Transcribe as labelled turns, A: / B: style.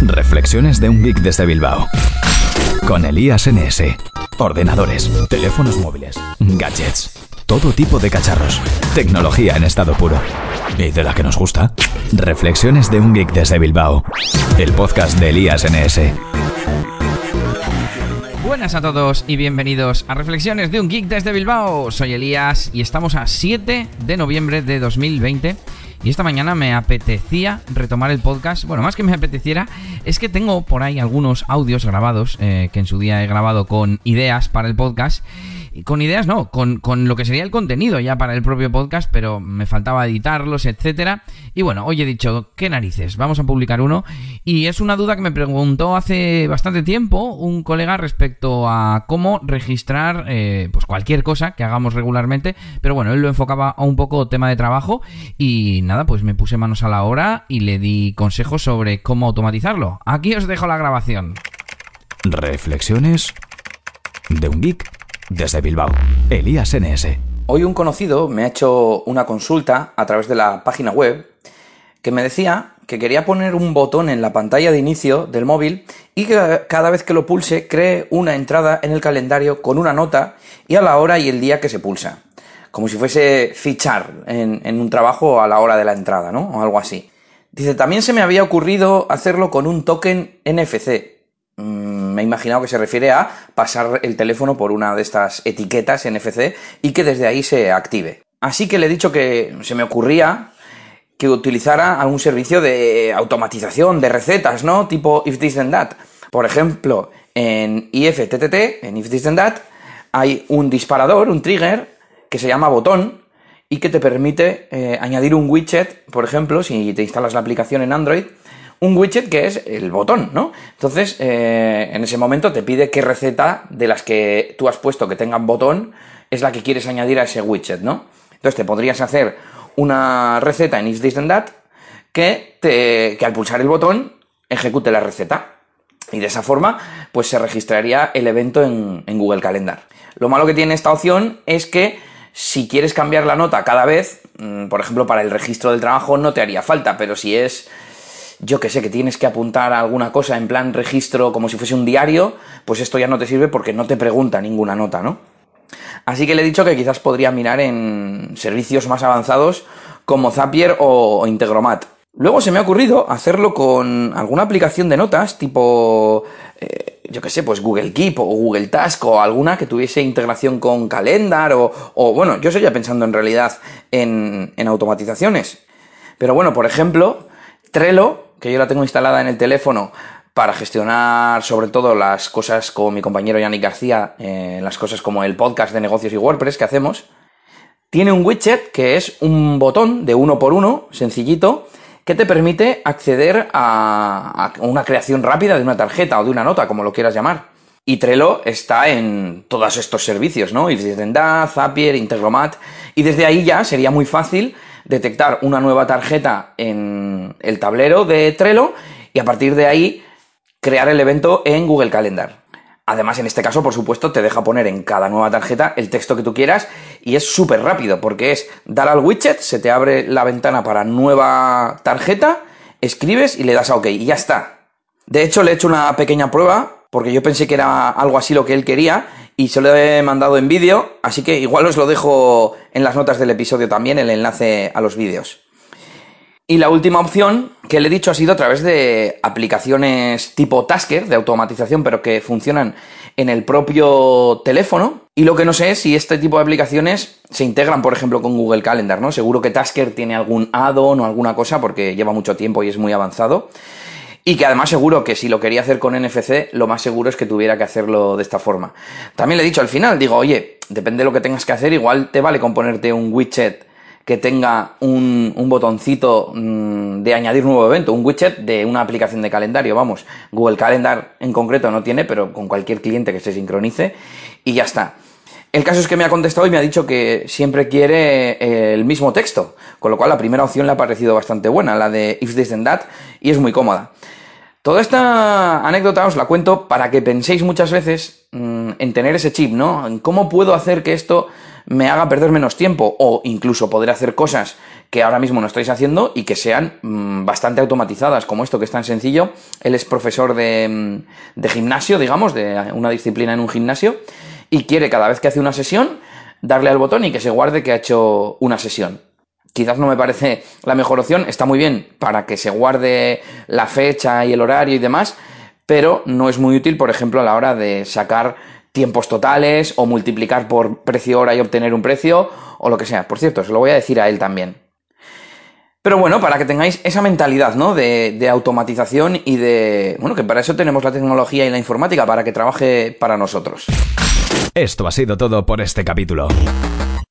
A: Reflexiones de un geek desde Bilbao. Con Elías NS. Ordenadores, teléfonos móviles, gadgets, todo tipo de cacharros. Tecnología en estado puro. ¿Y de la que nos gusta? Reflexiones de un geek desde Bilbao. El podcast de Elías NS.
B: Buenas a todos y bienvenidos a Reflexiones de un Geek desde Bilbao. Soy Elías y estamos a 7 de noviembre de 2020. Y esta mañana me apetecía retomar el podcast. Bueno, más que me apeteciera, es que tengo por ahí algunos audios grabados eh, que en su día he grabado con ideas para el podcast con ideas no, con, con, lo que sería el contenido ya para el propio podcast, pero me faltaba editarlos, etcétera. Y bueno, hoy he dicho, ¿qué narices? Vamos a publicar uno. Y es una duda que me preguntó hace bastante tiempo un colega respecto a cómo registrar eh, pues cualquier cosa que hagamos regularmente. Pero bueno, él lo enfocaba a un poco tema de trabajo. Y nada, pues me puse manos a la obra y le di consejos sobre cómo automatizarlo. Aquí os dejo la grabación.
A: Reflexiones de un geek desde Bilbao, Elías NS.
C: Hoy un conocido me ha hecho una consulta a través de la página web que me decía que quería poner un botón en la pantalla de inicio del móvil y que cada vez que lo pulse cree una entrada en el calendario con una nota y a la hora y el día que se pulsa. Como si fuese fichar en, un trabajo a la hora de la entrada, ¿no? O algo así. Dice, también se me había ocurrido hacerlo con un token NFC, me he imaginado que se refiere a pasar el teléfono por una de estas etiquetas NFC y que desde ahí se active. Así que le he dicho que se me ocurría que utilizara algún servicio de automatización de recetas, ¿no? Tipo If This Then That. Por ejemplo, en IFTTT, en If This Then That, hay un disparador, un trigger, que se llama botón y que te permite eh, añadir un widget, por ejemplo, si te instalas la aplicación en Android, un widget que es el botón, ¿no? Entonces, eh, en ese momento te pide qué receta de las que tú has puesto que tengan botón es la que quieres añadir a ese widget, ¿no? Entonces te podrías hacer una receta en If This Then That que, que al pulsar el botón ejecute la receta. Y de esa forma, pues se registraría el evento en, en Google Calendar. Lo malo que tiene esta opción es que si quieres cambiar la nota cada vez, mm, por ejemplo, para el registro del trabajo no te haría falta, pero si es yo que sé, que tienes que apuntar alguna cosa en plan registro como si fuese un diario, pues esto ya no te sirve porque no te pregunta ninguna nota, ¿no? Así que le he dicho que quizás podría mirar en servicios más avanzados como Zapier o, Integromat. Luego se me ha ocurrido hacerlo con alguna aplicación de notas tipo, eh, yo que sé, pues Google Keep o Google Task o alguna que tuviese integración con Calendar o, bueno, yo seguía pensando en realidad en automatizaciones. Pero bueno, por ejemplo, Trello que yo la tengo instalada en el teléfono para gestionar sobre todo las cosas como mi compañero Yannick García, eh, las cosas como el podcast de negocios y WordPress que hacemos, tiene un widget que es un botón de uno por uno, sencillito, que te permite acceder a, una creación rápida de una tarjeta o de una nota, como lo quieras llamar. Y Trello está en todos estos servicios, ¿no? Ifdisdenda, Zapier, Integromat, y desde ahí ya sería muy fácil detectar una nueva tarjeta en el tablero de Trello y a partir de ahí crear el evento en Google Calendar. Además, en este caso, por supuesto, te deja poner en cada nueva tarjeta el texto que tú quieras y es súper rápido porque es dar al widget, se te abre la ventana para nueva tarjeta, escribes y le das a OK y ya está. De hecho, le he hecho una pequeña prueba porque yo pensé que era algo así lo que él quería y se lo he mandado en vídeo, así que igual os lo dejo en las notas del episodio también, el enlace a los vídeos. Y la última opción que le he dicho ha sido a través de aplicaciones tipo Tasker, de automatización, pero que funcionan en el propio teléfono. Y lo que no sé es si este tipo de aplicaciones se integran, por ejemplo, con Google Calendar, ¿no? Seguro que Tasker tiene algún add-on o alguna cosa porque lleva mucho tiempo y es muy avanzado. Y que además seguro que si lo quería hacer con NFC, lo más seguro es que tuviera que hacerlo de esta forma. También le he dicho al final, digo, oye, depende de lo que tengas que hacer, igual te vale con ponerte un widget que tenga un, botoncito mm, de añadir nuevo evento, un widget de una aplicación de calendario, vamos. Google Calendar en concreto no tiene, pero con cualquier cliente que se sincronice y ya está. El caso es que me ha contestado y me ha dicho que siempre quiere el mismo texto, con lo cual la primera opción le ha parecido bastante buena, la de if this then that, y es muy cómoda. Toda esta anécdota os la cuento para que penséis muchas veces mm, en tener ese chip, ¿no? En cómo puedo hacer que esto me haga perder menos tiempo o incluso poder hacer cosas que ahora mismo no estáis haciendo y que sean mm, bastante automatizadas, como esto que es tan sencillo. Él es profesor mm, de gimnasio, digamos, de una disciplina en un gimnasio, y quiere cada vez que hace una sesión darle al botón y que se guarde que ha hecho una sesión. Quizás no me parece la mejor opción, está muy bien para que se guarde la fecha y el horario y demás, pero no es muy útil, por ejemplo, a la hora de sacar tiempos totales o multiplicar por precio hora y obtener un precio o lo que sea. Por cierto, se lo voy a decir a él también. Pero bueno, para que tengáis esa mentalidad, ¿no? De, de, automatización y de. Bueno, que para eso tenemos la tecnología y la informática, para que trabaje para nosotros.
A: Esto ha sido todo por este capítulo.